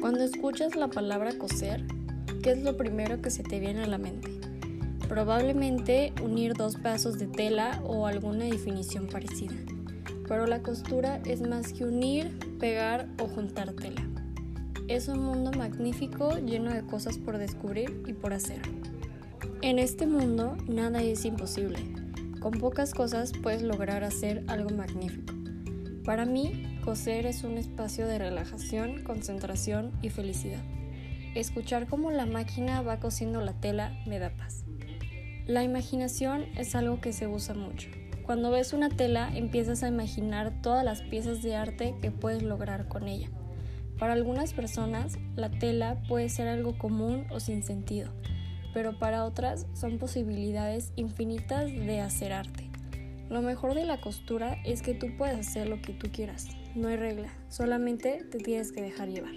Cuando escuchas la palabra coser, ¿qué es lo primero que se te viene a la mente? Probablemente unir dos pedazos de tela o alguna definición parecida. Pero la costura es más que unir, pegar o juntar tela. Es un mundo magnífico lleno de cosas por descubrir y por hacer. En este mundo nada es imposible. Con pocas cosas puedes lograr hacer algo magnífico. Para mí, coser es un espacio de relajación, concentración y felicidad. Escuchar cómo la máquina va cosiendo la tela me da paz. La imaginación es algo que se usa mucho. Cuando ves una tela empiezas a imaginar todas las piezas de arte que puedes lograr con ella. Para algunas personas la tela puede ser algo común o sin sentido, pero para otras son posibilidades infinitas de hacer arte. Lo mejor de la costura es que tú puedes hacer lo que tú quieras. No hay regla, solamente te tienes que dejar llevar.